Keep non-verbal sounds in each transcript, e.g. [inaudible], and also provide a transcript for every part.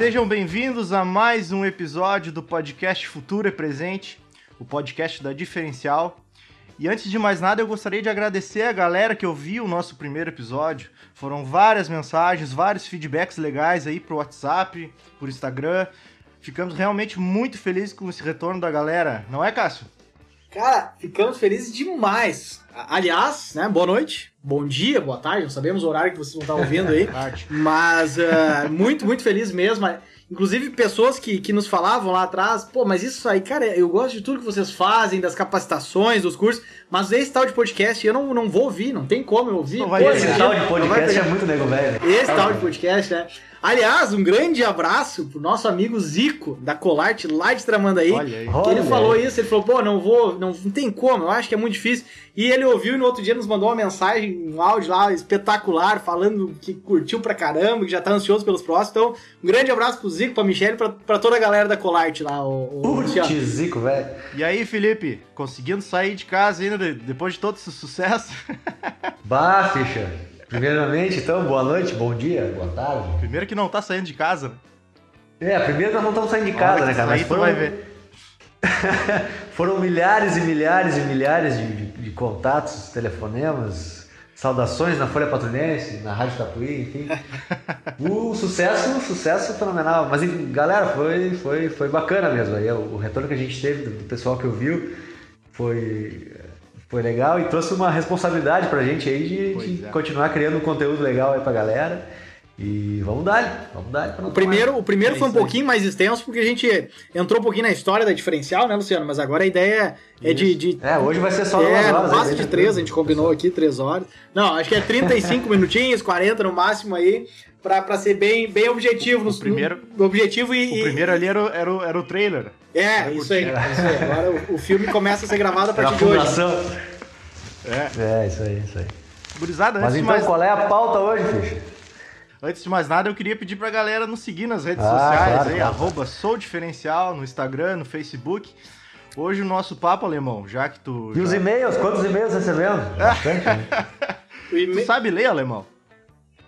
Sejam bem-vindos a mais um episódio do podcast Futuro é Presente, o podcast da Diferencial. E antes de mais nada, eu gostaria de agradecer a galera que ouviu o nosso primeiro episódio. Foram várias mensagens, vários feedbacks legais aí pro WhatsApp, por Instagram. Ficamos realmente muito felizes com esse retorno da galera, não é, Cássio? Cara, ficamos felizes demais. Aliás, né, boa noite, bom dia, boa tarde, não sabemos o horário que vocês vão estar ouvindo aí. [laughs] mas uh, muito, muito feliz mesmo. Inclusive, pessoas que, que nos falavam lá atrás, pô, mas isso aí, cara, eu gosto de tudo que vocês fazem, das capacitações, dos cursos, mas esse tal de podcast eu não, não vou ouvir, não tem como eu ouvir. Não vai pô, esse tal de podcast é muito nego velho. Esse tal de podcast, né? Aliás, um grande abraço pro nosso amigo Zico, da Colarte, lá de Tramandaí. Olha aí. Que ele falou isso, ele falou, pô, não vou, não, não tem como, eu acho que é muito difícil. E ele ouviu e no outro dia nos mandou uma mensagem, um áudio lá espetacular, falando que curtiu pra caramba, que já tá ansioso pelos próximos. Então, um grande abraço pro Zico, pra Michelle, pra, pra toda a galera da Colarte lá, o, o Putz, Zico, velho. E aí, Felipe, conseguindo sair de casa ainda depois de todo esse sucesso? [laughs] Bah, ficha. Primeiramente, então, boa noite, bom dia, boa tarde. Primeiro que não tá saindo de casa, né? É, primeiro que nós não estamos saindo de casa, né, cara? Mas foram... vai ver. [laughs] foram milhares e milhares e milhares de, de, de, contatos, telefonemas, saudações na Folha Patrulhense, na Rádio Tatuí, enfim. [laughs] O sucesso, sucesso fenomenal. Mas, galera, foi, foi, foi bacana mesmo. Aí, o, o retorno que a gente teve do, do pessoal que ouviu foi foi legal e trouxe uma responsabilidade pra gente aí de, de é. continuar criando um conteúdo legal aí pra galera. E vamos dar, vamos dar. O primeiro, o primeiro é foi um pouquinho mais extenso porque a gente entrou um pouquinho na história da diferencial, né, Luciano? Mas agora a ideia é de, de, É, hoje vai ser só é, horas. passa de três, a gente combinou aqui, três horas. Não, acho que é 35 [laughs] minutinhos, 40 no máximo aí, pra, pra ser bem, bem objetivo. No, primeiro, no, objetivo e... O primeiro ali era o, era o, era o trailer. É, isso aí, isso aí. Agora o, o, filme começa a ser gravado a partir de hoje. É. é, isso aí, isso aí. Gurizada, Mas então mais... qual é a pauta hoje, Ficha? Antes de mais nada, eu queria pedir pra galera nos seguir nas redes ah, sociais, claro, aí, claro. arroba Sou Diferencial, no Instagram, no Facebook. Hoje o nosso papo, alemão, já que tu. E já... os e-mails? Quantos e-mails recebemos? Bastante, né? [laughs] tu sabe ler, alemão?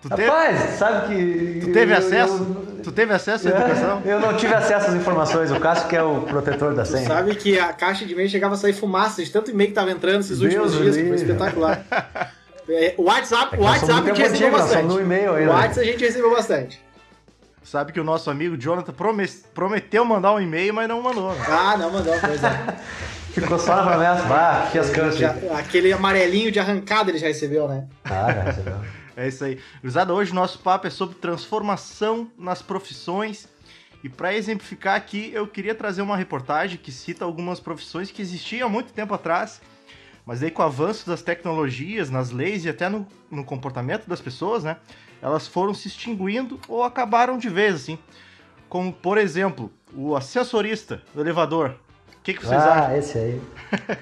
Tu Rapaz, teve... sabe que. Tu teve eu, acesso? Eu... Tu teve acesso à é, educação? Eu não tive acesso às informações, o Cássio que é o protetor da senha. Tu sabe que a caixa de e-mail chegava a sair fumaça de tanto e-mail que tava entrando esses Deus últimos dias, foi espetacular. [laughs] É, o WhatsApp, é o WhatsApp a gente recebeu bastante. E-mail aí, o WhatsApp a gente recebeu bastante. Sabe que o nosso amigo Jonathan prometeu mandar um e-mail, mas não mandou. Né? Ah, não mandou, pois é. [laughs] Ficou só na promessa, vá, fiascante. Aquele amarelinho de arrancada ele já recebeu, né? Ah, já recebeu. [laughs] É isso aí. Cruzada, hoje o nosso papo é sobre transformação nas profissões. E para exemplificar aqui, eu queria trazer uma reportagem que cita algumas profissões que existiam há muito tempo atrás, mas aí com o avanço das tecnologias, nas leis e até no, no comportamento das pessoas, né? Elas foram se extinguindo ou acabaram de vez, assim. Como, por exemplo, o assessorista do elevador. O que, que vocês ah, acham? Ah, esse aí. [laughs]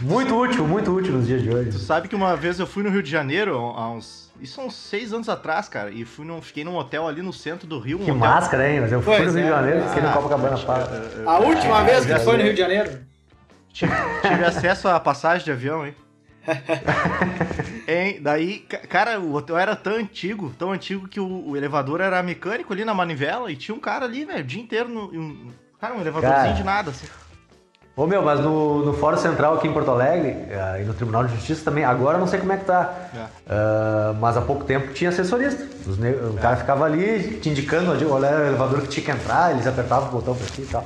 Muito útil, muito útil nos dias de hoje. Tu sabe que uma vez eu fui no Rio de Janeiro, há uns isso são seis anos atrás, cara. E fui num, fiquei num hotel ali no centro do Rio. Um que hotel... máscara, hein? Mas eu fui pois no Rio de é. Janeiro, fiquei ah, no Copacabana Park. A última é, vez que foi no Rio de Janeiro? Tive, tive acesso à passagem de avião, hein? [laughs] hein? Daí, cara, o hotel era tão antigo, tão antigo que o, o, elevador era mecânico ali na manivela e tinha um cara ali, velho, o dia inteiro no. Um, cara, um elevadorzinho cara, de nada, assim. Ô meu, mas no, no Fórum Central aqui em Porto Alegre uh, e no Tribunal de Justiça também, agora não sei como é que tá, é. uh, mas há pouco tempo tinha assessorista. Os, o é. cara ficava ali te indicando onde o elevador que tinha que entrar, eles apertavam o botão pra ti e tal.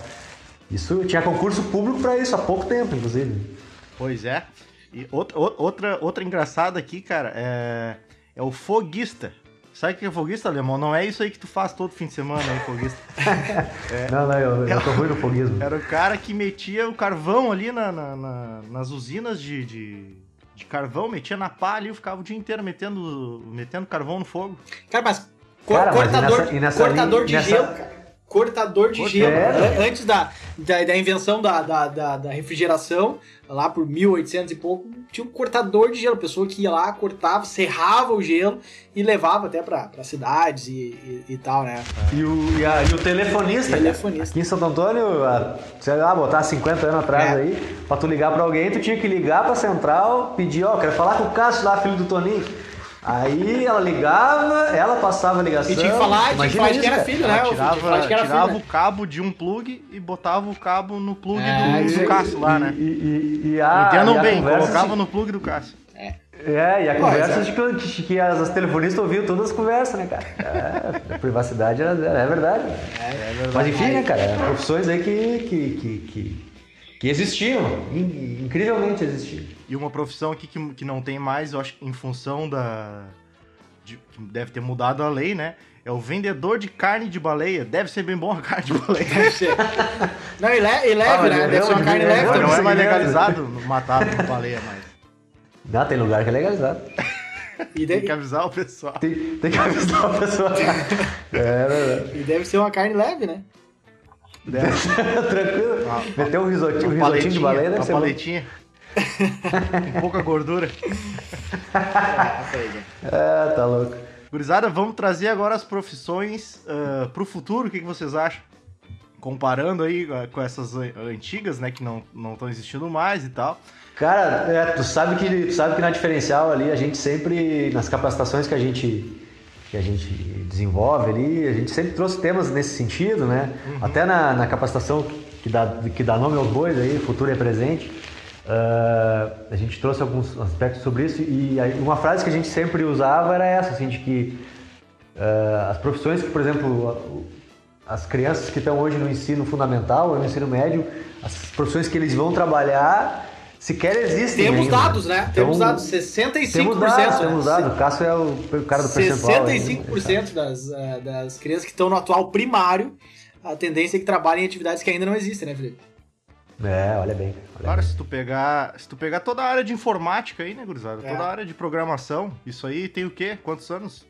Isso tinha concurso público para isso há pouco tempo, inclusive. Pois é. E outra, outra, outra engraçada aqui, cara, é, é o foguista. Sabe o que é foguista, alemão? Não é isso aí que tu faz todo fim de semana, hein, foguista. É, [laughs] não, não, eu, eu tô ruim no foguismo. Era o cara que metia o carvão ali na, na, na nas usinas de, de, de, carvão, metia na pá ali, ficava o dia inteiro metendo, metendo carvão no fogo. Cara, mas, cara, cortador, mas nessa, nessa cortador de nessa... gelo, cara cortador de gelo. É. Antes da, da, da invenção da, da, da, refrigeração, lá por 1800 e pouco, tinha um cortador de gelo. Pessoa que ia lá, cortava, serrava o gelo e levava até para cidades e, e, e, tal, né? E o, e, a, e o telefonista, telefonista. Aqui em Santo Antônio, sei lá, botar 50 anos atrás é. aí, pra tu ligar pra alguém, tu tinha que ligar pra central, pedir, ó, oh, quero falar com o Cássio lá, filho do Toninho. Aí ela ligava, ela passava a ligação. E tinha que falar, tinha que falar que era filho, né? Tirava, que era tirava filho, né? o cabo de um plug e botava o cabo no plug é, do, do Cássio lá, né? E, e, e a, Entendam bem, colocava no plug do Cássio. É. É, e a conversa de que, que as, as, telefonistas ouviam todas as conversas, né, cara? É, a privacidade é, é, verdade. É, é, verdade. Mas enfim, né, cara? Profissões aí que, que, que, que, que existiam, incrivelmente existiam. E uma profissão aqui que, que não tem mais, eu acho, em função da. De, que deve ter mudado a lei, né? É o vendedor de carne de baleia. Deve ser bem bom a carne de baleia. [laughs] Deve ser. Não, e, le, e leve, ah, né? Deve ser uma carne leve. Não, não é mais legalizado matar baleia mais. Não, tem lugar que é legalizado. E Tem que avisar o pessoal. Tem, tem que avisar o pessoal. [laughs] é verdade. E deve ser uma carne leve, né? Deve. [laughs] Tranquilo. Uma, Meter um risotinho, um risotinho de baleia deve uma ser paletinha. Com [laughs] pouca gordura. [laughs] é, tá louco. Gurizada, vamos trazer agora as profissões uh, pro futuro. O que, que vocês acham? Comparando aí uh, com essas antigas, né, que não estão existindo mais e tal. Cara, é, tu sabe que tu sabe que na diferencial ali a gente sempre nas capacitações que a gente que a gente desenvolve ali, a gente sempre trouxe temas nesse sentido, né? Uhum. Até na, na, capacitação que dá, que dá nome aos bois aí, futuro é presente, uh, a gente trouxe alguns aspectos sobre isso e uma frase que a gente sempre usava era essa, assim, de que uh, as profissões que, por exemplo, as crianças que estão hoje no ensino fundamental ou no ensino médio, as profissões que eles vão trabalhar sequer existem. Temos ainda. dados, né? Então, temos dados, 65%. Temos dados, temos dados. O Cássio é o cara do percentual. 65% das, uh, das crianças que estão no atual primário, a tendência é que trabalhem em atividades que ainda não existem, né, Felipe? É, olha bem. Olha Cara, bem. se tu pegar, se tu pegar toda a área de informática aí, né, gurizada? É. Toda a área de programação, isso aí tem o quê? Quantos anos?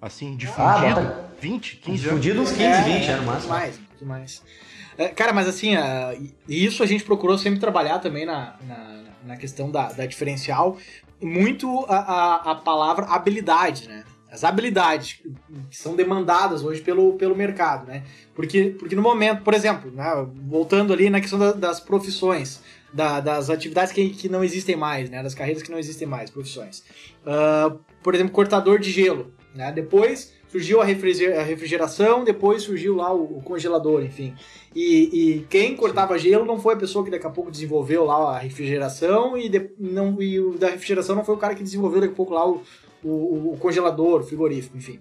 Assim, difundido? Ah, 20, 15 difundido anos. Difundido uns 15, é, 20 anos máximo. Mais, mais. É, cara, mas assim, uh, isso a gente procurou sempre trabalhar também na, na, na questão da, da, diferencial, muito a, a, a, palavra habilidade, né? As habilidades que são demandadas hoje pelo, pelo mercado, né? Porque, porque no momento, por exemplo, né, voltando ali na questão da, das profissões, da, das atividades que, que não existem mais, né? Das carreiras que não existem mais, profissões. Uh, por exemplo, cortador de gelo, né? Depois surgiu a, refrigeração, depois surgiu lá o, congelador, enfim. E, e, quem cortava gelo não foi a pessoa que daqui a pouco desenvolveu lá a refrigeração e, de, não, e o da refrigeração não foi o cara que desenvolveu daqui a pouco lá o, o, o congelador, o frigorífico, enfim.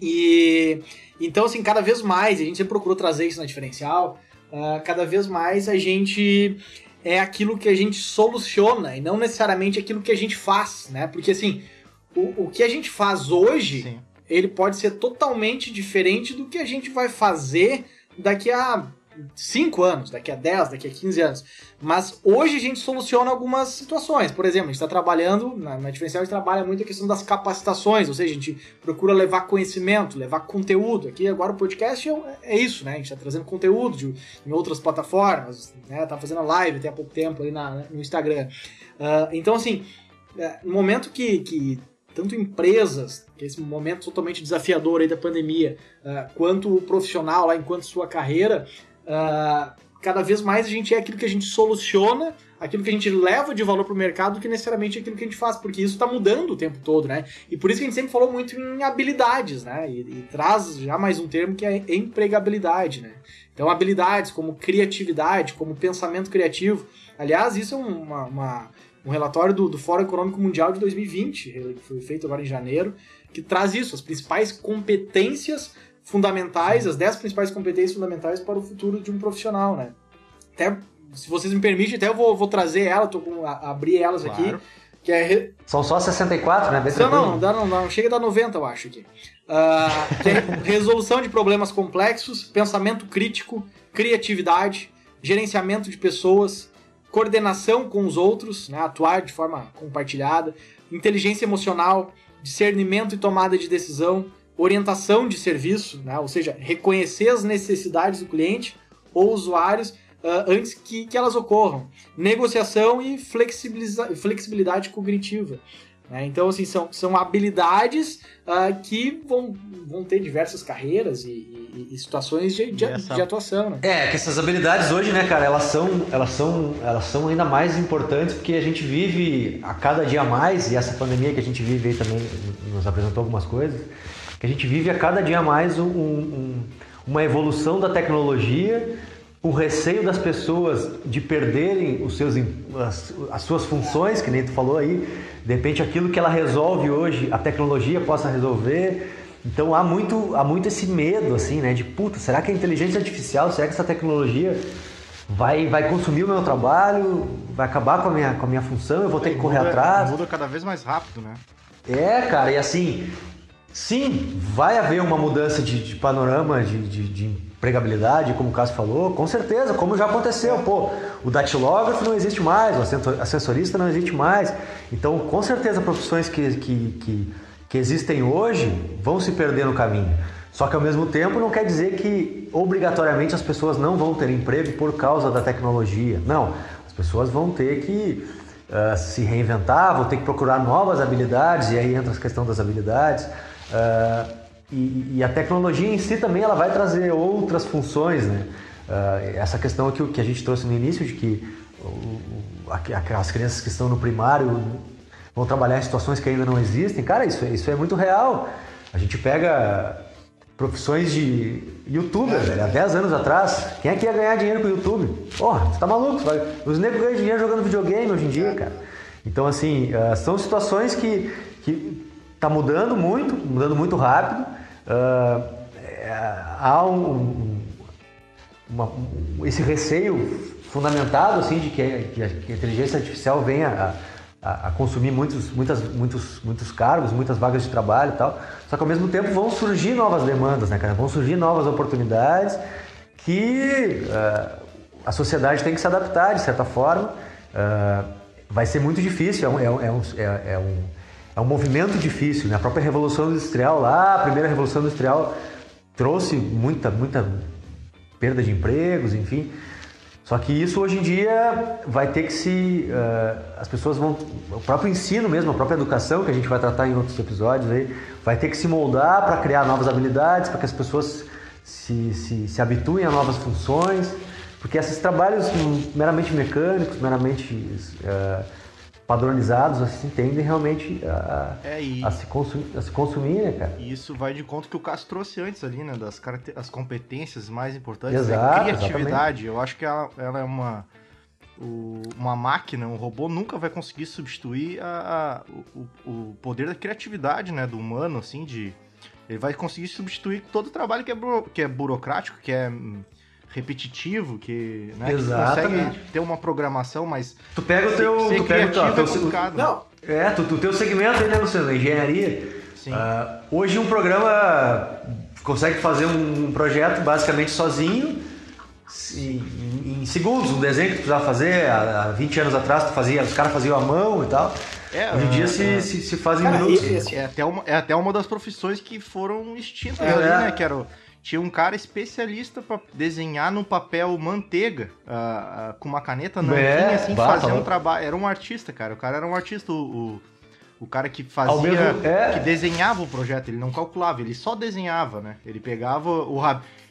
E então, assim, cada vez mais, a gente sempre procurou trazer isso na diferencial, uh, cada vez mais a gente é aquilo que a gente soluciona e não necessariamente aquilo que a gente faz, né? Porque, assim, o, o que a gente faz hoje... Sim ele pode ser totalmente diferente do que a gente vai fazer daqui a 5 anos, daqui a 10, daqui a 15 anos. Mas hoje a gente soluciona algumas situações. Por exemplo, a gente está trabalhando, na, na diferencial a gente trabalha muito a questão das capacitações, ou seja, a gente procura levar conhecimento, levar conteúdo. Aqui agora o podcast é, é isso, né? A gente está trazendo conteúdo de, em outras plataformas, né? Tá fazendo live até há pouco tempo ali na, no Instagram. Uh, então, assim, é, no momento que, que tanto empresas, que é esse momento totalmente desafiador aí da pandemia, uh, quanto o profissional lá enquanto sua carreira, uh, cada vez mais a gente é aquilo que a gente soluciona, aquilo que a gente leva de valor para o mercado, que necessariamente aquilo que a gente faz, porque isso está mudando o tempo todo, né? E por isso que a gente sempre falou muito em habilidades, né? E, e traz já mais um termo que é empregabilidade, né? Então, habilidades como criatividade, como pensamento criativo. Aliás, isso é uma, uma um relatório do, do Fórum Econômico Mundial de 2020, que foi feito agora em janeiro, que traz isso, as principais competências fundamentais, as 10 principais competências fundamentais para o futuro de um profissional, né? Até, se vocês me permitem, até eu vou, vou trazer ela, tô com, a, abrir elas claro. aqui. Que é re... São só 64, né? não, não, não, não, não, chega a dar 90, eu acho aqui. Uh, que é resolução de problemas complexos, pensamento crítico, criatividade, gerenciamento de pessoas, coordenação com os outros, né, atuar de forma compartilhada, inteligência emocional, discernimento e tomada de decisão, orientação de serviço, né, ou seja, reconhecer as necessidades do cliente ou usuários uh, antes que, que elas ocorram, negociação e flexibilidade cognitiva. Né? Então, assim, são, são habilidades uh, que vão, vão ter diversas carreiras e, e, e situações de, de, de atuação. Né? É, que essas habilidades hoje, né, cara, elas são, elas, são, elas são ainda mais importantes porque a gente vive a cada dia mais, e essa pandemia que a gente vive aí também nos apresentou algumas coisas, que a gente vive a cada dia mais um, um, uma evolução da tecnologia o receio das pessoas de perderem os seus, as, as, suas funções, que nem tu falou aí, de repente aquilo que ela resolve hoje, a tecnologia possa resolver. Então há muito, há muito esse medo, assim, né? De puta, será que a inteligência artificial, será que essa tecnologia vai, vai consumir o meu trabalho, vai acabar com a minha, com a minha função, eu vou ter que correr muda, atrás? Muda cada vez mais rápido, né? É, cara, e assim, sim, vai haver uma mudança de, de panorama, de, de, de empregabilidade, como o Cássio falou, com certeza, como já aconteceu. Pô, o datilógrafo não existe mais, o assessorista não existe mais. Então, com certeza, profissões que, que, que, que existem hoje vão se perder no caminho. Só que ao mesmo tempo não quer dizer que obrigatoriamente as pessoas não vão ter emprego por causa da tecnologia. Não, as pessoas vão ter que uh, se reinventar, vão ter que procurar novas habilidades, e aí entra a questão das habilidades. Uh, e, e, a tecnologia em si também ela vai trazer outras funções, né? Uh, essa questão que, que a gente trouxe no início de que as crianças que estão no primário vão trabalhar em situações que ainda não existem, cara, isso, isso é muito real. A gente pega profissões de youtuber, velho, há 10 anos atrás, quem é que ia ganhar dinheiro com o YouTube? Porra, você tá maluco? Os negros ganham dinheiro jogando videogame hoje em dia, cara. Então, assim, uh, são situações que, que tá mudando muito, mudando muito rápido, Uh, há um, uma, esse receio fundamentado assim de que, que, a, que a, inteligência artificial venha a, a, a, consumir muitos, muitas, muitos, muitos cargos, muitas vagas de trabalho e tal. Só que ao mesmo tempo vão surgir novas demandas, né, cara? Vão surgir novas oportunidades que uh, a sociedade tem que se adaptar de certa forma. Uh, vai ser muito difícil, é um, é um, é, é um é um movimento difícil. Né? A própria Revolução Industrial, lá, a primeira Revolução Industrial trouxe muita, muita perda de empregos, enfim. Só que isso hoje em dia vai ter que se. Uh, as pessoas vão. O próprio ensino mesmo, a própria educação, que a gente vai tratar em outros episódios aí, vai ter que se moldar para criar novas habilidades, para que as pessoas se, se, se habituem a novas funções. Porque esses trabalhos meramente mecânicos, meramente. Uh, padronizados assim tendem realmente a, é, a, se, consumir, a se consumir, né, cara? E isso vai de conta que o Cássio trouxe antes ali, né? Das as competências mais importantes. Né? Exato, né? Criatividade. Exatamente. Eu acho que ela, ela é uma. O, uma máquina, um robô nunca vai conseguir substituir a, a o, o, poder da criatividade, né, do humano, assim, de ele vai conseguir substituir todo o trabalho que é, buro, que é burocrático, que é hum, repetitivo, que, né, que consegue ter uma programação, mas. Tu pega o teu. Ser tu pega o teu, é Não. É, tu, tu teu segmento aí, né, Luciano? Engenharia. Sim. Uh, hoje um programa consegue fazer um projeto basicamente sozinho. Em, em, segundos, um desenho que tu precisava fazer há, há 20 anos atrás, tu fazia, os caras faziam à mão e tal. É, Hoje em dia é, se, é. se, se faz em minutos. é, até uma, é até uma das profissões que foram extintas é, ali, né? Que era o, tinha um cara especialista para desenhar no papel manteiga, uh, uh, com uma caneta nanquim, é, assim, fazendo um trabalho. Era um artista, cara. O cara era um artista, o, o, o cara que fazia, mesmo, é... que desenhava o projeto, ele não calculava, ele só desenhava, né? Ele pegava o,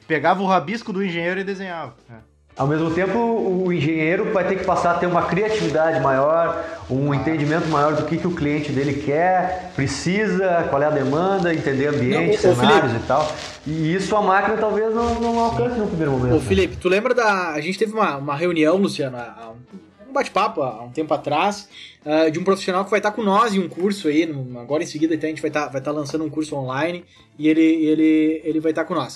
pegava o rabisco do engenheiro e desenhava. É. Ao mesmo tempo, o engenheiro vai ter que passar a ter uma criatividade maior, um entendimento maior do que, que o cliente dele quer, precisa, qual é a demanda, entender ambiente, não, cenários Felipe, e tal. E isso a máquina talvez não, não alcance no primeiro momento. Ô, né? Felipe, tu lembra da. A gente teve uma, uma reunião, Luciano, um bate-papo há um tempo atrás, uh, de um profissional que vai estar com nós em um curso aí. No, agora em seguida então, a gente vai estar, vai estar lançando um curso online e ele, ele, ele vai estar com nós.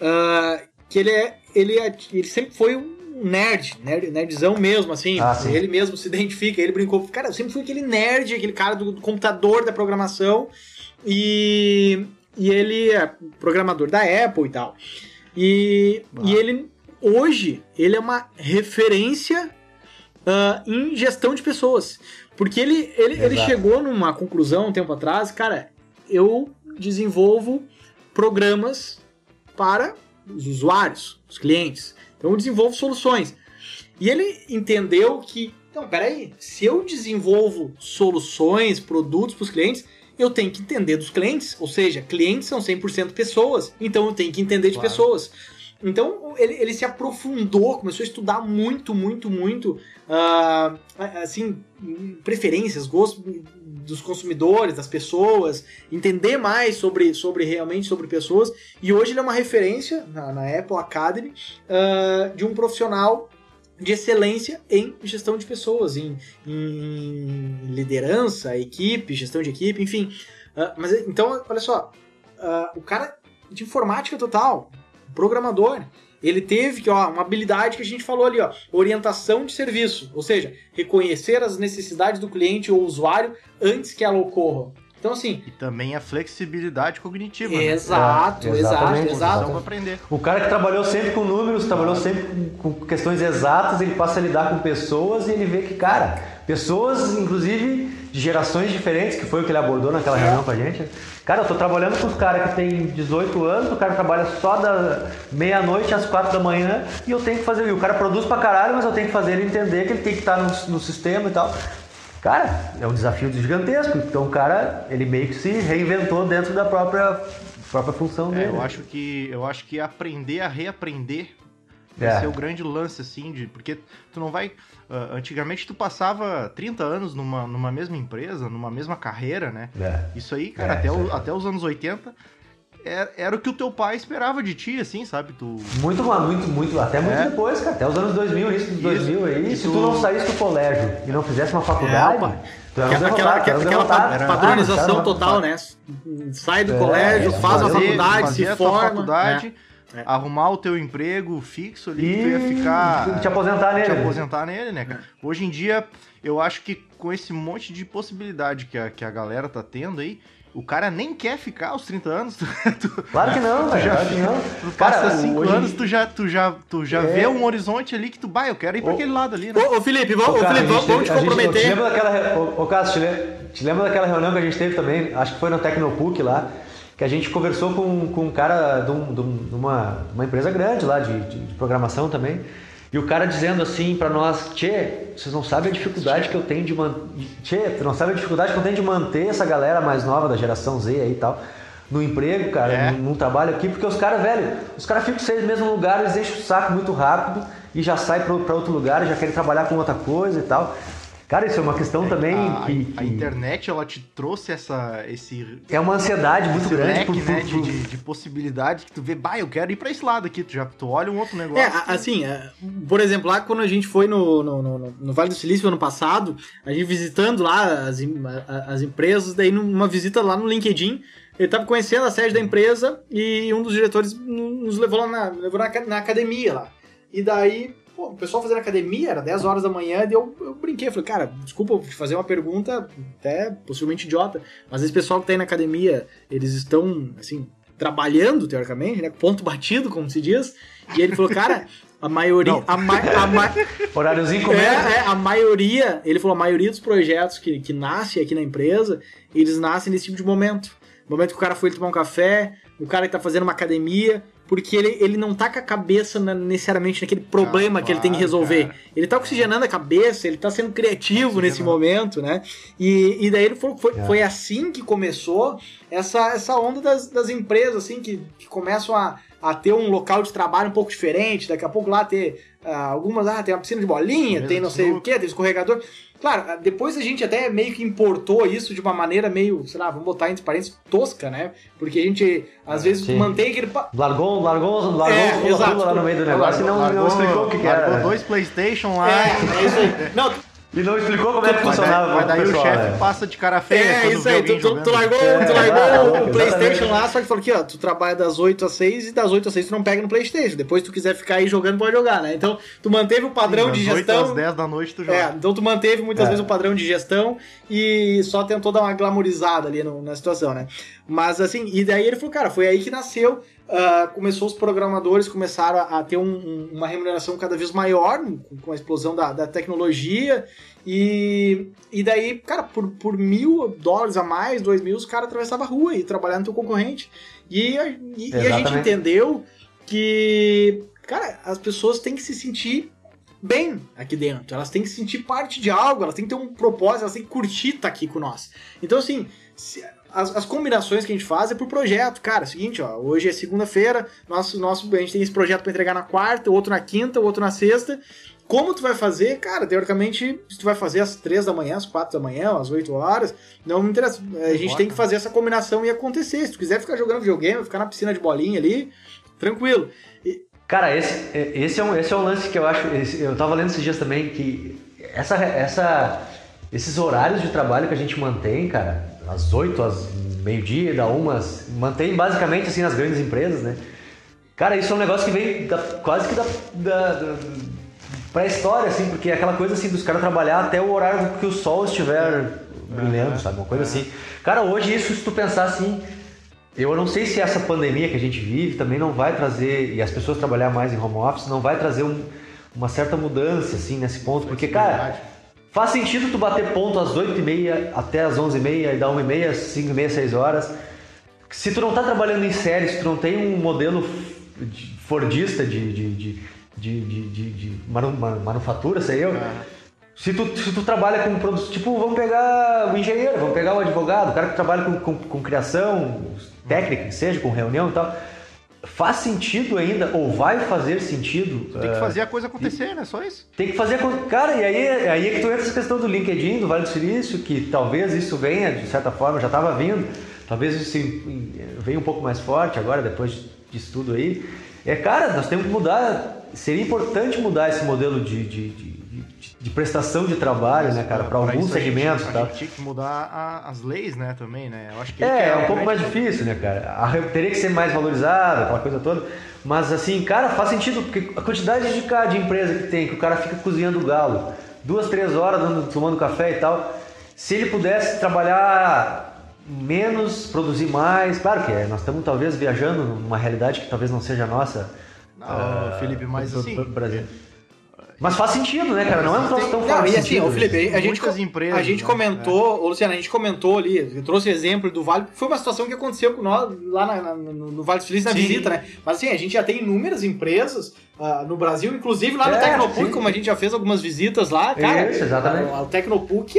Uh, que ele é, ele é, ele sempre foi um nerd, nerd, nerdzão mesmo, assim. Ah, ele mesmo se identifica, ele brincou, cara, eu sempre fui aquele nerd, aquele cara do, do computador da programação e, e ele é programador da Apple e tal. E, e ele hoje ele é uma referência uh, em gestão de pessoas. Porque ele, ele, ele chegou numa conclusão um tempo atrás, cara, eu desenvolvo programas para os usuários, os clientes. Então eu desenvolvo soluções. E ele entendeu que Então, peraí, se eu desenvolvo soluções, produtos para os clientes, eu tenho que entender dos clientes, ou seja, clientes são 100% pessoas, então eu tenho que entender de claro. pessoas. Então ele, ele se aprofundou, começou a estudar muito, muito, muito, uh, assim, preferências, gostos dos consumidores, das pessoas, entender mais sobre, sobre realmente sobre pessoas. E hoje ele é uma referência na, na Apple Academy uh, de um profissional de excelência em gestão de pessoas, em, em liderança, equipe, gestão de equipe, enfim. Uh, mas então, olha só, uh, o cara de informática total, programador, ele teve que, ó, uma habilidade que a gente falou ali, ó, orientação de serviço, ou seja, reconhecer as necessidades do cliente ou usuário antes que ela ocorra. Então, assim. E também a flexibilidade cognitiva. Exato, né? exato, exato. aprender. O cara que trabalhou sempre com números, trabalhou sempre com questões exatas, ele passa a lidar com pessoas e ele vê que, cara, pessoas, inclusive, de gerações diferentes, que foi o que ele abordou naquela reunião com a gente. Cara, eu tô trabalhando com os caras que tem 18 anos, o cara trabalha só da meia-noite às 4 da manhã e eu tenho que fazer. E o cara produz pra caralho, mas eu tenho que fazer ele entender que ele tem que estar no, no sistema e tal. Cara, é um desafio gigantesco. Então o cara, ele meio que se reinventou dentro da própria, própria função é, dele. eu acho que eu acho que aprender a reaprender vai é. ser o grande lance, assim, de. Porque tu não vai. Uh, antigamente tu passava 30 anos numa, numa mesma empresa, numa mesma carreira, né? É. Isso aí, cara, é, até, o, até os anos 80 era, era, o que o teu pai esperava de ti, assim, sabe? Tu... Muito, muito, muito, até muito é. depois, cara. Até os anos 2000, início dos 2000 aí. Se tu... tu não saísse do colégio e não fizesse uma faculdade... É, tu era aquela, aquela, aquela padronização total, né? Sai do é, colégio, faz a faculdade, se forma... faculdade, é. arrumar o teu emprego fixo ali, e tu ia ficar. Te aposentar nele. Te aposentar nele, né, cara? É. Hoje em dia, eu acho que com esse monte de possibilidade que a, que a galera tá tendo aí, o cara nem quer ficar aos 30 anos. [laughs] Tu, claro que não, velho. Claro que não. Tu passa 5 anos, tu já, tu já, tu já é. vê um horizonte ali que tu, vai, eu quero ir pra aquele lado ali, né? Ô, ô Felipe, vamos, ô, Felipe, vamos, vamos te comprometer. Gente, te lembra daquela, ô, ô Cássio, te, te lembra daquela reunião que a gente teve também, acho que foi no Tecnopuc lá, que a gente conversou com, com um cara de, um, de uma, uma empresa grande lá, de, de, de programação também, e o cara dizendo assim para nós, Tchê, vocês não sabem a dificuldade que eu tenho de manter. Tchê, tu não sabe a dificuldade que eu tenho de manter essa galera mais nova da geração Z aí e tal. No emprego, cara, é. num, num, trabalho aqui, porque os caras, velho, os caras ficam seis meses no lugar, eles enchem o saco muito rápido e já sai para outro lugar, já querem trabalhar com outra coisa e tal. Cara, isso é uma questão é, também a, que, que, A internet, ela te trouxe essa, esse... É uma ansiedade muito grande. Leque, né, de, de, de, possibilidades que tu vê, bah, eu quero ir pra esse lado aqui, tu já tu olha um outro negócio. É, assim, é, por exemplo, lá quando a gente foi no, no, no, no, Vale do Silício ano passado, a gente visitando lá as, as empresas, daí numa visita lá no LinkedIn, ele tava conhecendo a sede da empresa e um dos diretores nos levou lá na, levou na, na academia lá. E daí Pô, o pessoal fazendo academia era 10 horas da manhã e eu, eu brinquei. Falei, cara, desculpa fazer uma pergunta até possivelmente idiota, mas esse pessoal que tá aí na academia, eles estão, assim, trabalhando, teoricamente, né? Ponto batido, como se diz. E ele falou, cara, a maioria. A, ma, a ma, [laughs] Horáriozinho é, é, a maioria. Ele falou, a maioria dos projetos que, que nascem aqui na empresa, eles nascem nesse tipo de momento. Momento que o cara foi tomar um café, o cara que tá fazendo uma academia, porque ele, ele não tá com a cabeça na, necessariamente naquele problema ah, que ele tem que resolver. Cara. Ele tá oxigenando a cabeça, ele tá sendo criativo nesse momento, né? E, e daí ele falou, foi, é. foi assim que começou essa, essa onda das, das empresas, assim, que, que começam a, a ter um local de trabalho um pouco diferente, daqui a pouco lá ter algumas, ah, tem uma piscina de bolinha, tem não sei o que, tem escorregador. Claro, depois a gente até meio que importou isso de uma maneira meio, sei lá, vamos botar entre parênteses, tosca, né? Porque a gente, às vezes, Sim. mantém aquele... Largou, largou, largou é, exato. lá no meio do negócio largou, e não, largou, não explicou o que, que era. Largou dois Playstation lá. É, é isso aí. [laughs] Não, e não explicou como é que funcionava. Mas daí, mas daí pessoal, o chefe é. passa de cara feia. É, isso aí. Tu, tu, tu, largou, é, tu largou o PlayStation lá, só que falou aqui, ó, tu trabalha das 8 às 6 e das 8 às 6 tu não pega no PlayStation. Depois, tu quiser ficar aí jogando, pode jogar, né? Então, tu manteve o padrão Sim, de gestão. 8 às 10 da noite tu joga. É, então tu manteve muitas é. vezes o padrão de gestão e só tentou dar uma glamorizada ali no, na situação, né? Mas assim, e daí ele falou, cara, foi aí que nasceu Uh, começou os programadores começaram a, a ter um, um, uma remuneração cada vez maior com, a explosão da, da, tecnologia e, e daí, cara, por, por mil dólares a mais, dois mil, os caras atravessavam a rua e trabalhavam no teu concorrente. E, e, e, a gente entendeu que, cara, as pessoas têm que se sentir bem aqui dentro. Elas têm que sentir parte de algo, elas têm que ter um propósito, elas têm que curtir estar tá aqui com nós. Então, assim, se, as, as, combinações que a gente faz é por projeto. Cara, é o seguinte, ó, hoje é segunda-feira, nosso, nosso, a gente tem esse projeto para entregar na quarta, outro na quinta, outro na sexta. Como tu vai fazer? Cara, teoricamente, se tu vai fazer às três da manhã, às quatro da manhã, às oito horas, não me interessa. A gente tem que fazer essa combinação e acontecer. Se tu quiser ficar jogando videogame, ficar na piscina de bolinha ali, tranquilo. E... Cara, esse, esse, é um, esse é um lance que eu acho. Eu tava lendo esses dias também que essa, essa, esses horários de trabalho que a gente mantém, cara, às oito, às meio-dia, da umas, mantém basicamente assim nas grandes empresas, né? Cara, isso é um negócio que vem da, quase que da, da, da pra história, assim, porque é aquela coisa assim dos caras trabalhar até o horário que o sol estiver brilhando, uhum. sabe? Uma coisa assim. Cara, hoje isso, se tu pensar assim, eu não sei se essa pandemia que a gente vive também não vai trazer, e as pessoas trabalhar mais em home office, não vai trazer um, uma certa mudança, assim, nesse ponto, porque, cara, faz sentido tu bater ponto às 8h30 até às 11h30 e dar 1h30, 5h30, 6 horas. Se tu não tá trabalhando em série, se tu não tem um modelo fordista de, de, de de, de, de, de manu, manufatura, sei eu. É. Se tu, se tu trabalha com produtos, tipo, vamos pegar o engenheiro, vamos pegar o advogado, o cara que trabalha com, com, com criação técnica, que seja, com reunião e tal. Faz sentido ainda, ou vai fazer sentido. Tem que uh, fazer a coisa acontecer, né? Só isso. Tem que fazer. Cara, e aí, aí é que tu entra essa questão do LinkedIn, do Vale do Silício, que talvez isso venha, de certa forma, já estava vindo, talvez isso venha um pouco mais forte agora, depois disso tudo aí. É, cara, nós temos que mudar seria importante mudar esse modelo de, de, de, de prestação de trabalho, né, cara, para alguns segmentos. A gente, tá? a gente tinha que mudar a, as leis, né, também, né? Eu acho que é, é um pouco mais difícil, né, cara? A, teria que ser mais valorizada, aquela coisa toda. Mas assim, cara, faz sentido, porque a quantidade de, de empresa que tem, que o cara fica cozinhando galo, duas, três horas dando, tomando café e tal. Se ele pudesse trabalhar menos, produzir mais, claro que é, nós estamos talvez viajando numa realidade que talvez não seja a nossa não, uh, Felipe, mas assim. Brasil. Mas faz sentido, né, cara? Não é um troço tão fácil. Não, e assim, o Felipe, a gente, empresas, a gente né? comentou, é. Luciano, a gente comentou ali, eu trouxe exemplo do Vale, foi uma situação que aconteceu com nós lá na, na, no, Vale dos Felizes na sim. visita, né? Mas assim, a gente já tem inúmeras empresas uh, no Brasil, inclusive lá é, no Tecnopuc, como a gente já fez algumas visitas lá, cara. Isso, exatamente. O, o Tecnopuc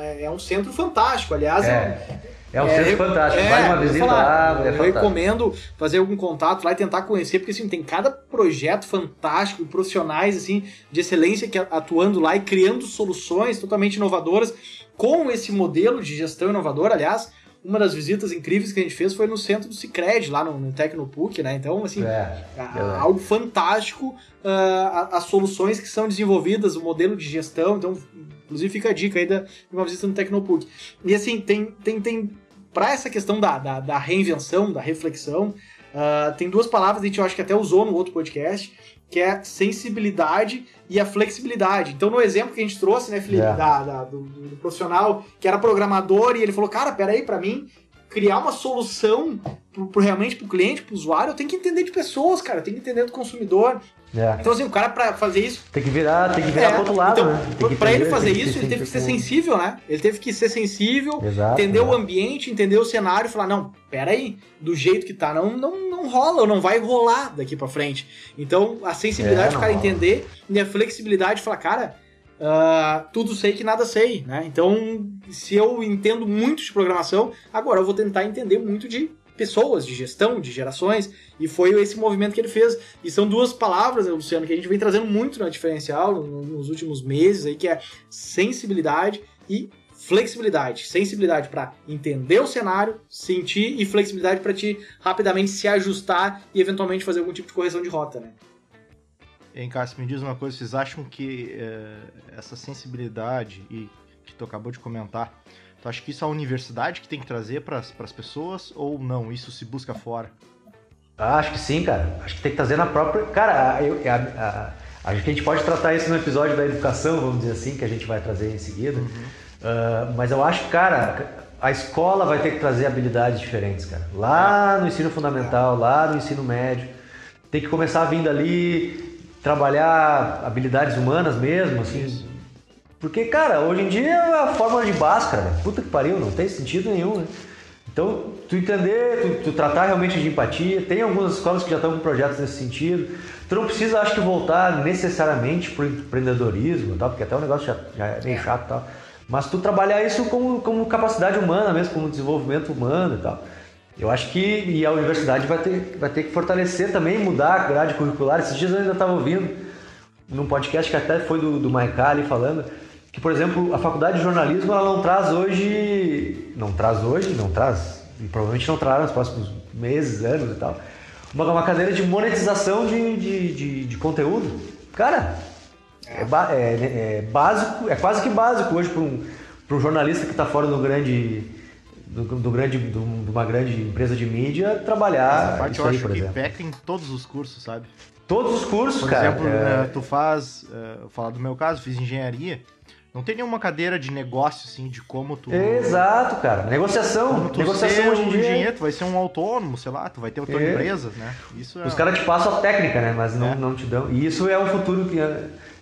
é, é um centro fantástico, aliás, é, é é um é, centro fantástico, é, vale uma visita falar, lá. É eu recomendo fazer algum contato lá e tentar conhecer, porque assim, tem cada projeto fantástico, profissionais assim, de excelência que atuando lá e criando soluções totalmente inovadoras com esse modelo de gestão inovadora. Aliás, uma das visitas incríveis que a gente fez foi no centro do Cicred, lá no, no Tecnopuc, né? Então, assim, é, é algo fantástico, uh, as soluções que são desenvolvidas, o modelo de gestão. Então, inclusive fica a dica aí de uma visita no Tecnopuc. E assim, tem, tem, tem para essa questão da, da, da, reinvenção, da reflexão, uh, tem duas palavras que a gente eu acho que até usou no outro podcast, que é sensibilidade e a flexibilidade. Então, no exemplo que a gente trouxe, né, Felipe, yeah. É. da, da do, do, profissional que era programador e ele falou, cara, peraí, para mim, criar uma solução pro, pro realmente pro cliente, pro usuário, eu tenho que entender de pessoas, cara, eu tenho que entender do consumidor. É. Então, assim, o cara pra fazer isso. Tem que virar, tem que virar é. pro outro lado, então, né? Pra ele fazer isso, ele teve que ser sensível, né? Ele teve que ser sensível, Exato, entender é. o ambiente, entender o cenário e falar, não, peraí, do jeito que tá, não, não, não rola, ou não vai rolar daqui pra frente. Então, a sensibilidade é, do cara rola. entender e a flexibilidade de falar, cara, Uh, tudo sei que nada sei, né? Então, se eu entendo muito de programação, agora eu vou tentar entender muito de pessoas, de gestão, de gerações, e foi esse movimento que ele fez. E são duas palavras, Luciano, que a gente vem trazendo muito no diferencial nos últimos meses, aí, que é sensibilidade e flexibilidade. Sensibilidade para entender o cenário, sentir, e flexibilidade para te rapidamente se ajustar e eventualmente fazer algum tipo de correção de rota, né? Hein, Cássio, me diz uma coisa, vocês acham que é, essa sensibilidade e que tu acabou de comentar, tu acha que isso é a universidade que tem que trazer para as pessoas ou não? Isso se busca fora? Ah, acho que sim, cara. Acho que tem que trazer na própria. Cara, eu, a, a, acho que a gente pode tratar isso no episódio da educação, vamos dizer assim, que a gente vai trazer em seguida. Uhum. Uh, mas eu acho que, cara, a escola vai ter que trazer habilidades diferentes, cara. Lá no ensino fundamental, lá no ensino médio. Tem que começar vindo ali trabalhar habilidades humanas mesmo, assim. Porque, cara, hoje em dia é a fórmula de Bhaskara, puta que pariu, não tem sentido nenhum, né? Então, tu entender, tu, tu, tratar realmente de empatia, tem algumas escolas que já estão com projetos nesse sentido. Tu não precisa, acho que, voltar necessariamente para o empreendedorismo, tal, porque até o negócio já, já é bem chato e tal. Mas tu trabalhar isso como, como capacidade humana mesmo, como desenvolvimento humano e tal. Eu acho que e a universidade vai ter, vai ter que fortalecer também, mudar a grade curricular. Esses dias eu ainda estava ouvindo num podcast que até foi do, do Maiká ali falando, que, por exemplo, a faculdade de jornalismo ela não traz hoje, não traz hoje, não traz, e provavelmente não trará nos próximos meses, anos e tal, uma, uma cadeira de monetização de, de, de, de conteúdo. Cara, é, é, é, básico, é quase que básico hoje para um, um jornalista que está fora do grande, do, do grande, do, de uma grande empresa de mídia trabalhar Essa parte eu aí, acho por que exemplo. peca em todos os cursos, sabe? Todos os cursos, por cara. Por exemplo, é... tu faz, uh, falar do meu caso, fiz engenharia. Não tem nenhuma cadeira de negócio, assim, de como tu. Exato, cara. Negociação. Negociação hoje em dia. Engenheiro, tu vai ser um autônomo, sei lá, tu vai ter a tua é. empresa, né? Isso é... Os caras te passam a técnica, né? Mas não, é. não te dão. E isso é um futuro que.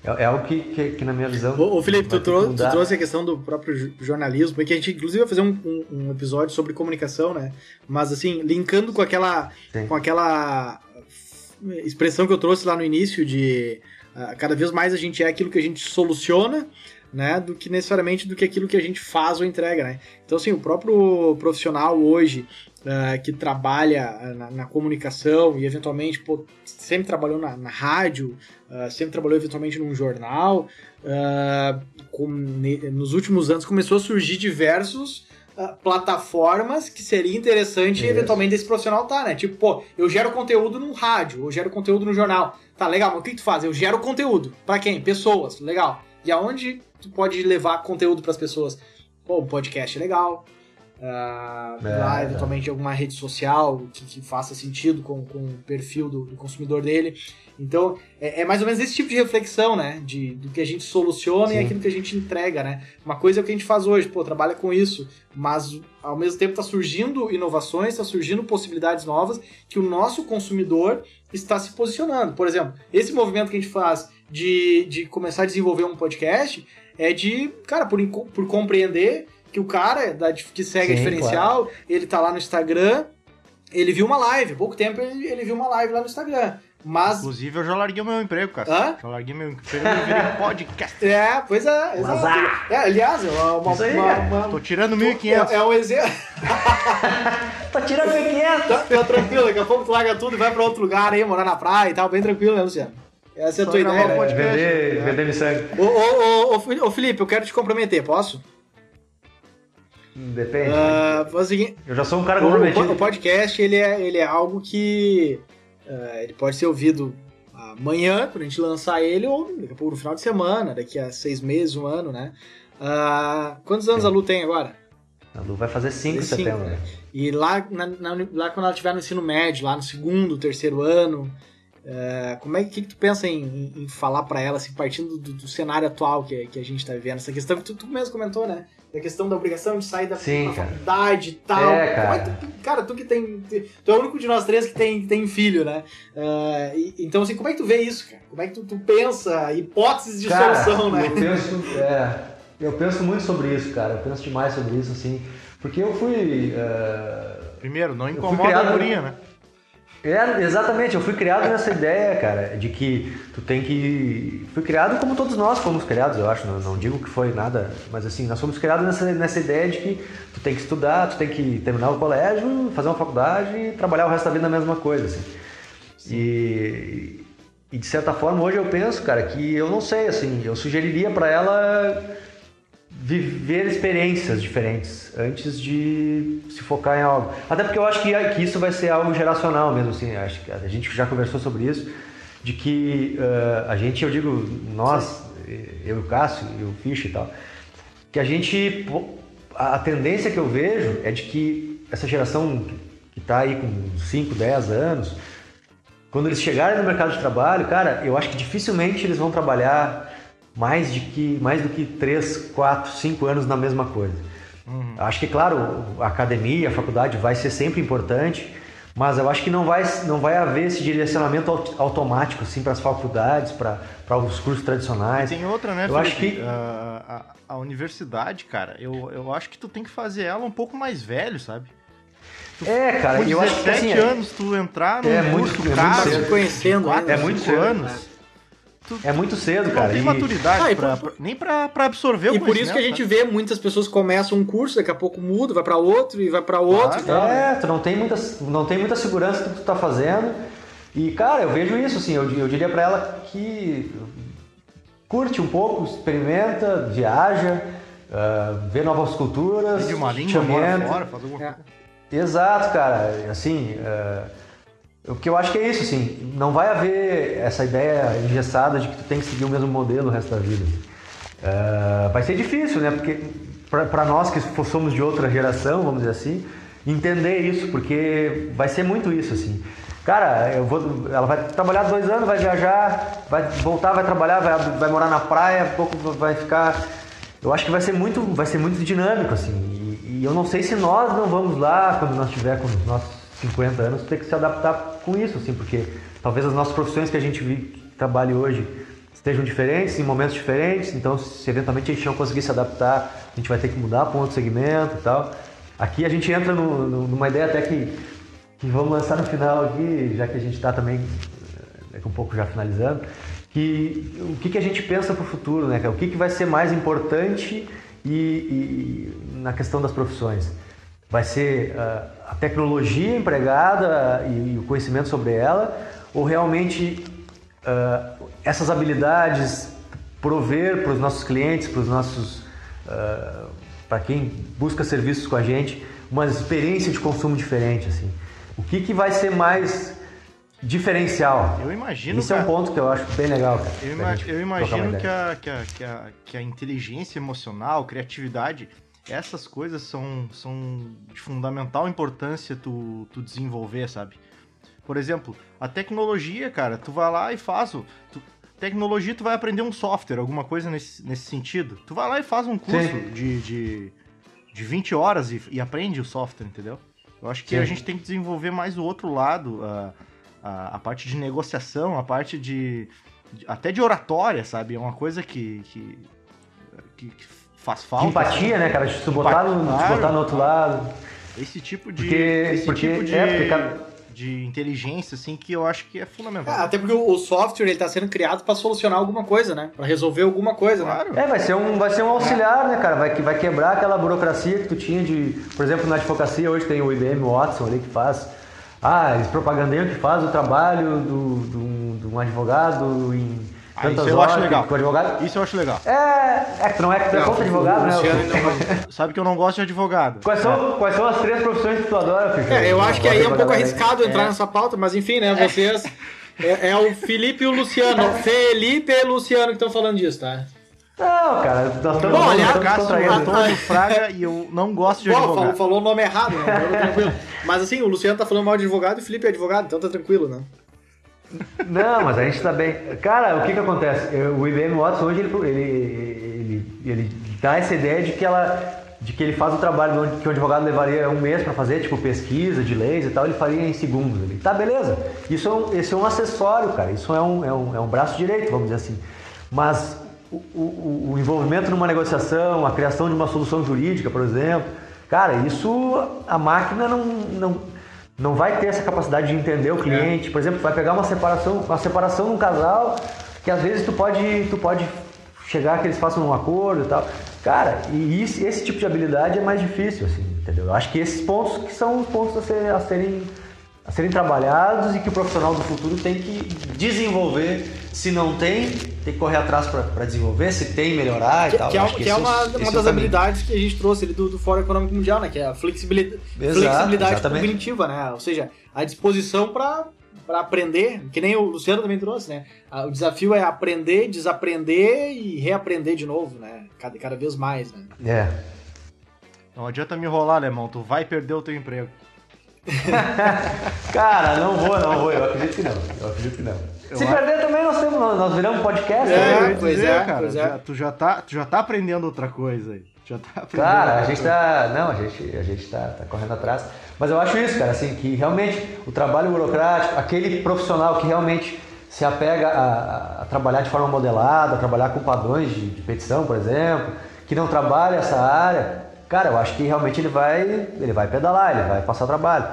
É, é algo que, que, que, na minha visão. Ô, Felipe, tu, trou tu, trouxe a questão do próprio jornalismo, porque a gente, inclusive, vai fazer um, um, um, episódio sobre comunicação, né? Mas, assim, linkando com aquela, com aquela expressão que eu trouxe lá no início de uh, cada vez mais a gente é aquilo que a gente soluciona né, do que necessariamente do que aquilo que a gente faz ou entrega, né? Então, assim, o próprio profissional hoje uh, que trabalha ah, na, na, comunicação e eventualmente pô, sempre trabalhou na, na rádio, uh, sempre trabalhou eventualmente num jornal, uh, com, ne, nos últimos anos começou a surgir diversos plataformas que seria interessante Isso. eventualmente esse profissional tá, né? Tipo, pô, eu gero conteúdo no rádio, eu gero conteúdo no jornal. Tá, legal, mas o que, que tu faz? Eu gero conteúdo. para quem? Pessoas. Legal. E aonde tu pode levar conteúdo para as pessoas. Pô, um podcast é legal. Uh, é, lá, eventualmente, é. alguma rede social que, que, faça sentido com, com o perfil do, do consumidor dele. Então, é, é, mais ou menos esse tipo de reflexão, né? De, do que a gente soluciona Sim. e aquilo que a gente entrega, né? Uma coisa é o que a gente faz hoje, pô, trabalha com isso, mas ao mesmo tempo está surgindo inovações, está surgindo possibilidades novas que o nosso consumidor está se posicionando. Por exemplo, esse movimento que a gente faz de, de começar a desenvolver um podcast é de, cara, por, por compreender que o cara da, que segue Sim, a diferencial, claro. ele tá lá no Instagram, ele viu uma live, pouco tempo ele, ele viu uma live lá no Instagram. Mas... Inclusive, eu já larguei o meu emprego, cara. Hã? Já larguei meu emprego e virei podcast. É, pois é. Exato. Ah! É, aliás, é uma, uma, aí, uma, uma, Tô tirando 1.500. É, é um exemplo. [laughs] Tô tirando 1.500. Tá, tá tranquilo, daqui a pouco tu larga tudo e vai pra outro lugar aí, morar na praia e tal, bem tranquilo, né, Luciano? Essa é a tua ideia. Né? Vender, né? vender sangue. Ô, ô, ô, ô, Felipe, eu quero te comprometer, posso? Depende. Uh, seguinte, eu já sou um cara comprometido. O, podcast, ele é, ele é algo que uh, ele pode ser ouvido amanhã, quando a gente lançar ele, ou daqui a pouco no final de semana, daqui a seis meses, um ano, né? Uh, quantos anos Sim. a Lu tem agora? A Lu vai fazer cinco em setembro. Né? E lá, na, na, lá quando ela estiver no ensino médio, lá no segundo, terceiro ano, é, como é que, que, tu pensa em, em falar para ela, assim, partindo do, do, cenário atual que, que a gente tá vivendo? Essa questão que tu, tu mesmo comentou, né? Da questão da obrigação de sair da, Sim, faculdade e tal. É, cara. É tu, cara, tu que tem. Tu é o único de nós três que tem, tem filho, né? Uh, e, então, assim, como é que tu vê isso, cara? Como é que tu, tu pensa? Hipóteses de cara, solução, né? Eu penso, é, eu penso muito sobre isso, cara. Eu penso demais sobre isso, assim. Porque eu fui. Uh, Primeiro, não incomoda a guria, né? É, exatamente, eu fui criado nessa ideia, cara, de que tu tem que. Fui criado como todos nós fomos criados, eu acho, não, não digo que foi nada, mas assim, nós fomos criados nessa, nessa ideia de que tu tem que estudar, tu tem que terminar o colégio, fazer uma faculdade e trabalhar o resto da vida na mesma coisa, assim. E, e de certa forma, hoje eu penso, cara, que eu não sei, assim, eu sugeriria para ela viver experiências diferentes antes de se focar em algo. Até porque eu acho que, que isso vai ser algo geracional mesmo, assim. Acho que a gente já conversou sobre isso, de que uh, a gente, eu digo, nós, eu e o Cássio e o Fish e tal, que a gente, a tendência que eu vejo é de que essa geração que está aí com 5, 10 anos, quando eles chegarem no mercado de trabalho, cara, eu acho que dificilmente eles vão trabalhar mais, de que, mais do que 3, 4, 5 anos na mesma coisa. Uhum. Acho que, claro, a academia, a faculdade vai ser sempre importante, mas eu acho que não vai, não vai haver esse direcionamento automático assim, para as faculdades, para os cursos tradicionais. E tem outra, né, eu Felipe? acho que a, a, a, universidade, cara, eu, eu acho que tu tem que fazer ela um pouco mais velho, sabe? é, cara, eu acho que assim, anos tu entrar no é muito, curso é caro, muito conhecendo, é muito cedo. anos. Tu, é muito cedo, cara. Não tem maturidade ah, pra, por... nem pra, pra absorver o E por isso que a gente vê muitas pessoas começam um curso, daqui a pouco muda, vai para outro e vai para outro. Claro, é, tu não tem, muita, não tem muita segurança do que tu tá fazendo. E, cara, eu vejo isso, assim, eu, eu diria para ela que curte um pouco, experimenta, viaja, uh, vê novas culturas. De uma língua fora, fora, faz alguma é. Exato, cara. Assim, uh, o que eu acho que é isso, assim, não vai haver essa ideia engessada de que tu tem que seguir o mesmo modelo o resto da vida. Uh, vai ser difícil, né? Porque para nós que somos de outra geração, vamos dizer assim, entender isso, porque vai ser muito isso, assim. Cara, eu vou, ela vai trabalhar dois anos, vai viajar, vai voltar, vai trabalhar, vai, vai morar na praia, pouco vai ficar. Eu acho que vai ser muito, vai ser muito dinâmico, assim. E, e eu não sei se nós não vamos lá, quando nós tiver com os nossos 50 anos, ter que se adaptar com isso, assim, porque talvez as nossas profissões que a gente trabalhe hoje estejam diferentes, em momentos diferentes, então se eventualmente a gente não conseguir se adaptar, a gente vai ter que mudar para um outro segmento e tal. Aqui a gente entra no, no, numa ideia até que que vamos lançar no final aqui, já que a gente está também eh, um pouco já finalizando, que o que, que a gente pensa para o futuro, né? O que, que vai ser mais importante e, e na questão das profissões? Vai ser uh, a tecnologia empregada e, e, o conhecimento sobre ela, ou realmente uh, essas habilidades prover para os nossos clientes, para os nossos, uh, para quem busca serviços com a gente, uma experiência de consumo diferente, assim. O que, que vai ser mais diferencial? Eu imagino. Isso é um ponto que eu acho bem legal, cara. Eu, eu imagino que a, que, a, que, a, que a inteligência emocional, criatividade, essas coisas são, são de fundamental importância tu, tu desenvolver, sabe? Por exemplo, a tecnologia, cara, tu vai lá e faz o. Tu, tecnologia, tu vai aprender um software, alguma coisa nesse, nesse sentido. Tu vai lá e faz um curso de, de, de 20 horas e, e aprende o software, entendeu? Eu acho que Sim. a gente tem que desenvolver mais o outro lado, a, a, a parte de negociação, a parte de, de, até de oratória, sabe? É uma coisa que, que, que, que faz falta. De empatia, né, cara? De se botar, no, claro, botar no outro lado. Esse tipo de. Porque, esse porque, tipo de. É, porque cada de inteligência, assim, que eu acho que é fundamental. É, até porque o software ele está sendo criado para solucionar alguma coisa, né? Para resolver alguma coisa, né? claro. né? É, vai ser um, vai ser um auxiliar, né, cara? Vai, vai quebrar aquela burocracia que tu tinha de, por exemplo, na advocacia hoje tem o IBM Watson ali que faz, ah, eles propagandeiam que faz o trabalho do, do, do um advogado em ah, isso eu acho legal. advogado. Isso eu acho legal. É, é que não é que tu é contra advogado, né? Sabe que eu não gosto de advogado. Quais são, é. quais são as três profissões que tu adora, Fico? É, eu acho que aí é um pouco arriscado entrar é. nessa pauta, mas enfim, né? Vocês. É, é, o Felipe e o Luciano. [laughs] Felipe e Luciano que estão falando disso, tá? Não, cara, nós estamos Bom, aliás, Cássio Antônio [laughs] Fraga e eu não gosto de Bom, advogado. Falou, falou o nome errado, né? Mas assim, o Luciano tá falando mal de advogado e o Felipe é advogado, então tá tranquilo, né? Não, mas a gente está bem. Cara, o que que acontece? O IBM Watson hoje ele, ele, ele, ele dá essa ideia de que ela de que ele faz o trabalho que o advogado levaria um mês para fazer, tipo pesquisa de leis e tal, ele faria em segundos. Ele, tá, beleza. Isso é um, esse é um acessório, cara. Isso é um, é um, é um braço direito, vamos dizer assim. Mas o, o, o envolvimento numa negociação, a criação de uma solução jurídica, por exemplo, cara, isso a máquina não, não não vai ter essa capacidade de entender o é. cliente. Por exemplo, vai pegar uma separação, uma separação num casal que às vezes tu pode, tu pode chegar que eles façam um acordo e tal. Cara, e esse, esse tipo de habilidade é mais difícil, assim, entendeu? Eu acho que esses pontos que são os pontos a, ser, a serem a serem trabalhados e que o profissional do futuro tem que desenvolver. Se não tem, tem que correr atrás para desenvolver, se tem, melhorar que, e tal. Que, é, que é, uma, uma das habilidades que a gente trouxe ali do, do Fórum Econômico Mundial, né? Que é a flexibilidade, Exato, flexibilidade cognitiva, né? Ou seja, a disposição para para aprender, que nem o Luciano também trouxe, né? O desafio é aprender, desaprender e reaprender de novo, né? Cada, cada vez mais, né? É. Não adianta me enrolar, alemão, tu vai perder o teu emprego. [laughs] Cara, não vou, não vou. Eu acredito que não. Eu acredito que não. Eu Se acho... perder nós, viramos podcast. É, né? pois é, cara. Pois é. Já, tu, já tá, tu já tá aprendendo outra coisa aí. Já tá aprendendo. Cara, a gente tá. Não, a gente, a gente tá, tá correndo atrás. Mas eu acho isso, cara, assim, que realmente o trabalho burocrático, aquele profissional que realmente se apega a, a trabalhar de forma modelada, a trabalhar com padrões de, de petição, por exemplo, que não trabalha essa área, cara, eu acho que realmente ele vai, ele vai pedalar, ele vai passar trabalho.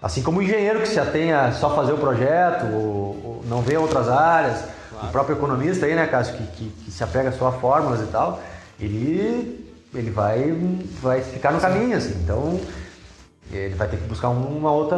Assim como o engenheiro que se atenha a só fazer o projeto, ou, ou não vê outras áreas, claro. o próprio economista aí, né, Cássio, que, que, que, se apega só a fórmulas e tal, ele, ele vai, vai ficar no caminho, assim. Então, ele vai ter que buscar uma outra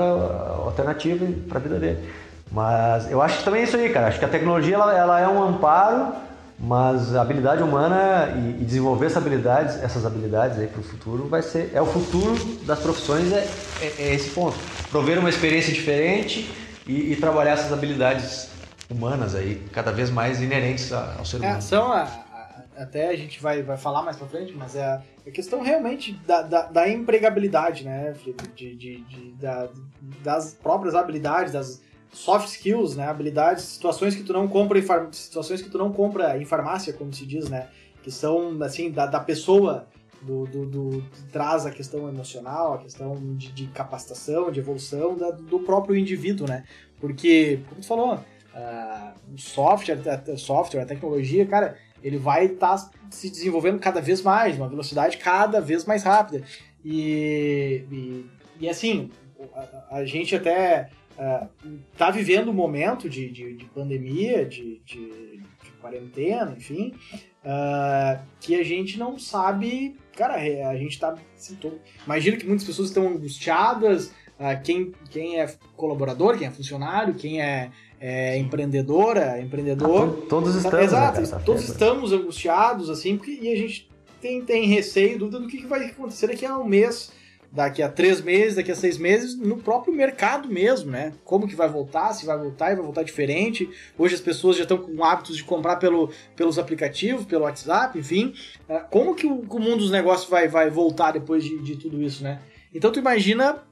alternativa para a vida dele. Mas eu acho que também é isso aí, cara. Acho que a tecnologia ela, ela é um amparo, mas a habilidade humana e, e desenvolver essas habilidades, essas habilidades aí para o futuro vai ser é o futuro das profissões é, é, é esse ponto. Prover uma experiência diferente e, e, trabalhar essas habilidades humanas aí cada vez mais inerentes ao ser é, humano. É, são a, a, até a gente vai, vai falar mais para frente, mas é a, a questão realmente da, da, da, empregabilidade, né? De, de, de da, das próprias habilidades, das soft skills, né, habilidades, situações que tu não compra em far... situações que tu não compra em farmácia, como se diz, né, que são assim da, da pessoa do, do, do traz a questão emocional, a questão de, de capacitação, de evolução da, do próprio indivíduo, né, porque como tu falou, uh, software, a, software, a tecnologia, cara, ele vai estar tá se desenvolvendo cada vez mais, uma velocidade cada vez mais rápida e, e, e assim a, a gente até está uh, vivendo um momento de, de, de pandemia, de, de, quarentena, enfim, uh, que a gente não sabe. Cara, a gente está. Imagino que muitas pessoas estão angustiadas. Uh, quem, quem é colaborador, quem é funcionário, quem é, é empreendedora, empreendedor. Ah, todos estamos. Né, exato, né, todos estamos angustiados, assim, porque, e a gente tem, tem receio, dúvida do que, que vai acontecer daqui a um mês daqui a três meses, daqui a seis meses, no próprio mercado mesmo, né? Como que vai voltar, se vai voltar e vai voltar diferente. Hoje as pessoas já estão com hábitos de comprar pelo, pelos aplicativos, pelo WhatsApp, enfim. É, como que o, o mundo dos negócios vai, vai voltar depois de, de tudo isso, né? Então tu imagina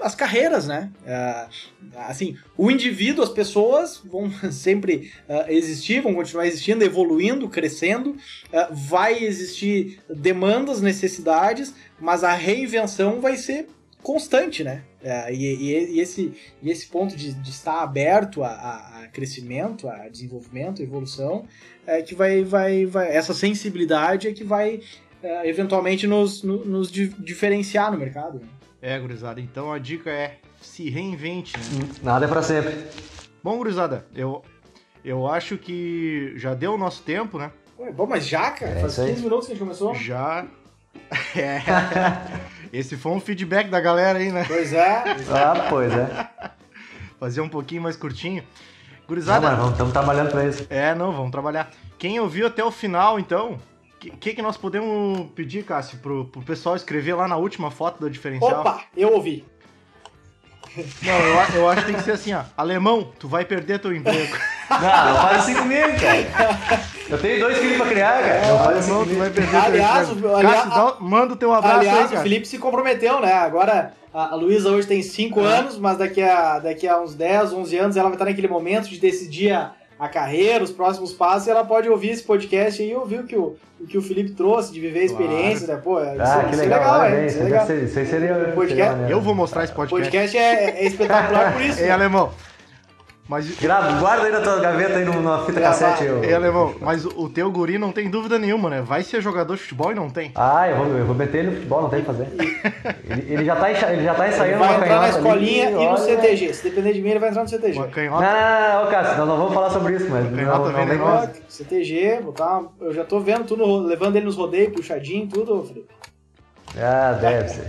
as carreiras, né? Uh, assim, o indivíduo, as pessoas vão [laughs] sempre uh, existir, vão continuar existindo, evoluindo, crescendo. Uh, vai existir demandas, necessidades, mas a reinvenção vai ser constante, né? E, e, e, esse, e esse ponto de, de estar aberto a, a, a, crescimento, a desenvolvimento, a evolução, é que vai, vai, vai essa sensibilidade é que vai eventualmente nos, nos diferenciar no mercado. Né? É, gurizada, então a dica é se reinvente. Né? Hum, nada é pra sempre. Bom, gurizada, eu, eu acho que já deu o nosso tempo, né? Ué, bom, mas já, cara? É Faz 15 minutos que a gente começou? Já. [laughs] É. Esse foi um feedback da galera aí, né? Pois é. ah, pois é. Fazer um pouquinho mais curtinho. Gurizada. Não, mas estamos trabalhando pra isso. É, não, vamos trabalhar. Quem ouviu até o final, então, o que, que nós podemos pedir, Cássio, pro, pro pessoal escrever lá na última foto do diferencial? Opa, eu ouvi. Não, eu, eu acho que tem que ser assim, ó. Alemão, tu vai perder teu emprego. [laughs] Não, não faz assim comigo, cara. Eu tenho dois filhos pra criar, cara. É, não assim Alemão, tu vai perder aliás, teu emprego. Aliás, Cássio, manda o teu abraço aliás, aí, cara. o Felipe se comprometeu, né? Agora, a Luísa hoje tem 5 é. anos, mas daqui a, daqui a uns 10, 11 anos ela vai estar naquele momento de decidir a a carreira, os próximos passos, ela pode ouvir esse podcast e ouvir o que o, o que o Felipe trouxe, de viver a experiência, claro. né? Pô, isso, ah, que legal, legal, é, isso, é legal. Isso aí seria, podcast, Eu vou mostrar esse podcast. O podcast é, é espetacular por isso. [laughs] Ei, né? alemão, mas... Grava, guarda aí na tua gaveta aí numa fita cassete. Eu... Mas o teu guri não tem dúvida nenhuma, né? Vai ser jogador de futebol e não tem. Ah, eu vou, eu vou meter ele no futebol, não tem o que fazer. ele, ele, já tá, ele já tá ensaiando ele vai entrar na escolinha ali, e no CTG. Se depender de mim, ele vai entrar no CTG. Uma canhota. Não, não, não, Cássio, nós não vamos falar sobre isso, mas... canhota não, não, não CTG, botar eu já tô vendo tudo, levando ele nos rodeios, puxadinho, tudo, Felipe. Ah, deve ser.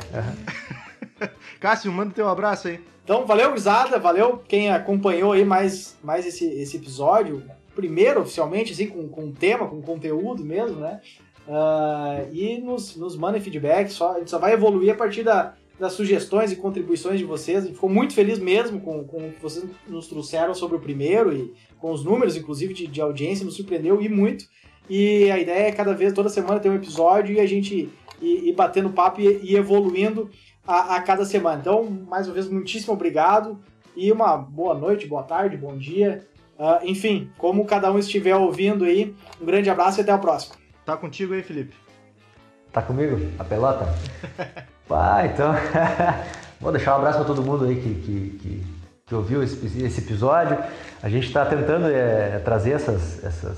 [laughs] Cássio, manda teu abraço aí. Então, valeu, Grisada, valeu quem acompanhou aí mais, mais esse, esse episódio. Primeiro, oficialmente, assim, com, com tema, com conteúdo mesmo, né? Uh, e nos, nos mandem feedback, só, a gente só vai evoluir a partir da, das sugestões e contribuições de vocês. A gente ficou muito feliz mesmo com, com o que vocês nos trouxeram sobre o primeiro e com os números, inclusive, de, de audiência, nos surpreendeu e muito. E a ideia é cada vez, toda semana, ter um episódio e a gente ir, ir batendo papo e, e evoluindo a, a cada semana. Então, mais uma vez, muitíssimo obrigado e uma boa noite, boa tarde, bom dia. Uh, enfim, como cada um estiver ouvindo aí, um grande abraço e até a próxima. Tá contigo aí, Felipe? Tá comigo? A pelota? [laughs] ah, então. [laughs] Vou deixar um abraço para todo mundo aí que, que, que, que ouviu esse, esse, episódio. A gente está tentando é, trazer essas, essas,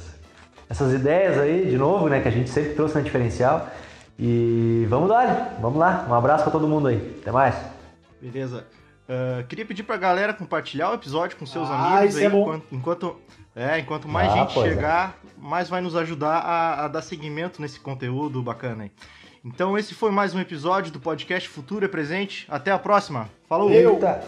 essas ideias aí de novo, né? Que a gente sempre trouxe na diferencial. E vamos lá, vamos lá. Um abraço para todo mundo aí. Até mais. Beleza. Uh, queria pedir pra galera compartilhar o episódio com seus ah, amigos aí, é enquanto, enquanto, é, enquanto mais ah, gente é. chegar, é. mais vai nos ajudar a, a, dar seguimento nesse conteúdo bacana aí. Então esse foi mais um episódio do podcast Futuro é Presente. Até a próxima. Falou! Eita.